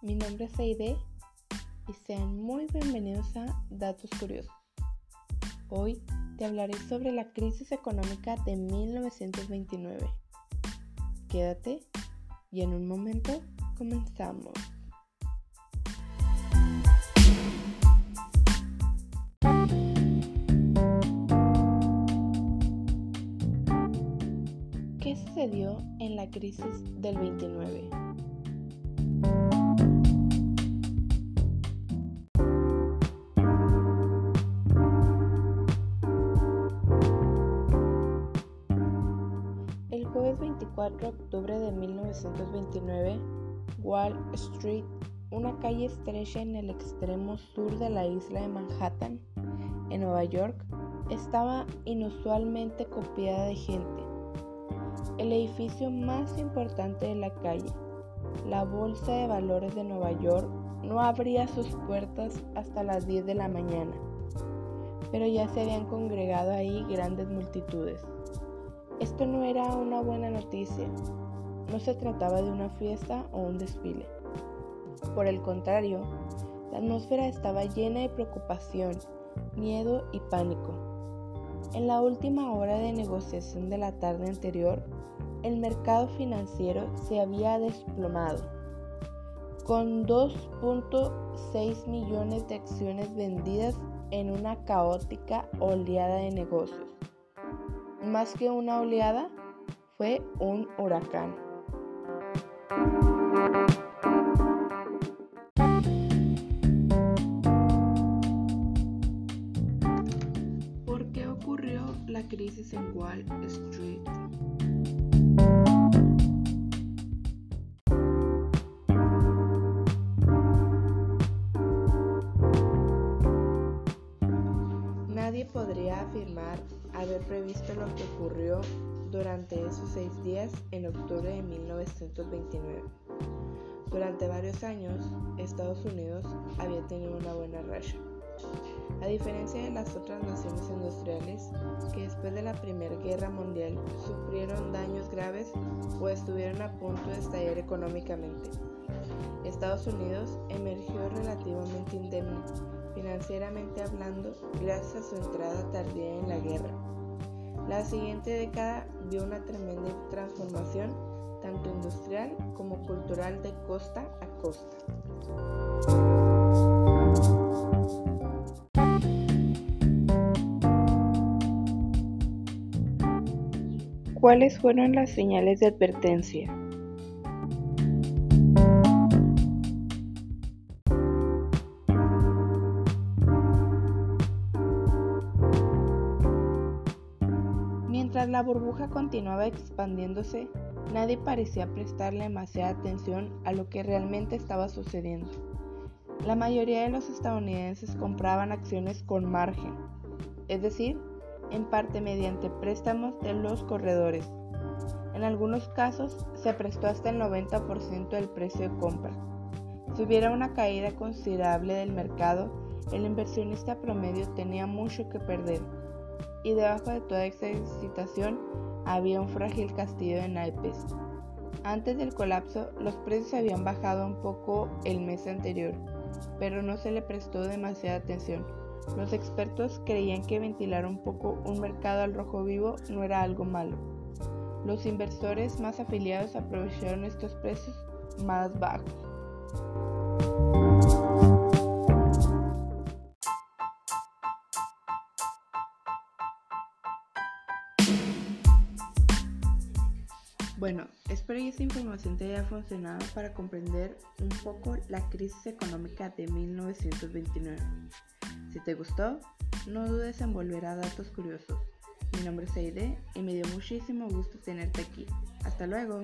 mi nombre es Aide y sean muy bienvenidos a Datos Curiosos. Hoy te hablaré sobre la crisis económica de 1929. Quédate y en un momento comenzamos. ¿Qué sucedió en la crisis del 29? 4 de octubre de 1929, Wall Street, una calle estrecha en el extremo sur de la isla de Manhattan, en Nueva York, estaba inusualmente copiada de gente. El edificio más importante de la calle, la Bolsa de Valores de Nueva York, no abría sus puertas hasta las 10 de la mañana, pero ya se habían congregado ahí grandes multitudes. Esto no era una buena noticia, no se trataba de una fiesta o un desfile. Por el contrario, la atmósfera estaba llena de preocupación, miedo y pánico. En la última hora de negociación de la tarde anterior, el mercado financiero se había desplomado, con 2.6 millones de acciones vendidas en una caótica oleada de negocios. Más que una oleada, fue un huracán. ¿Por qué ocurrió la crisis en Wall Street? Podría afirmar haber previsto lo que ocurrió durante esos seis días en octubre de 1929. Durante varios años, Estados Unidos había tenido una buena racha. A diferencia de las otras naciones industriales que después de la Primera Guerra Mundial sufrieron daños graves o estuvieron a punto de estallar económicamente, Estados Unidos emergió relativamente indemne financieramente hablando gracias a su entrada tardía en la guerra. La siguiente década vio una tremenda transformación tanto industrial como cultural de costa a costa. ¿Cuáles fueron las señales de advertencia? Mientras la burbuja continuaba expandiéndose, nadie parecía prestarle demasiada atención a lo que realmente estaba sucediendo. La mayoría de los estadounidenses compraban acciones con margen, es decir, en parte mediante préstamos de los corredores. En algunos casos se prestó hasta el 90% del precio de compra. Si hubiera una caída considerable del mercado, el inversionista promedio tenía mucho que perder y debajo de toda esta excitación había un frágil castillo de naipes. Antes del colapso, los precios habían bajado un poco el mes anterior, pero no se le prestó demasiada atención. Los expertos creían que ventilar un poco un mercado al rojo vivo no era algo malo. Los inversores más afiliados aprovecharon estos precios más bajos. Bueno, espero que esta información te haya funcionado para comprender un poco la crisis económica de 1929. Si te gustó, no dudes en volver a datos curiosos. Mi nombre es Aide y me dio muchísimo gusto tenerte aquí. Hasta luego.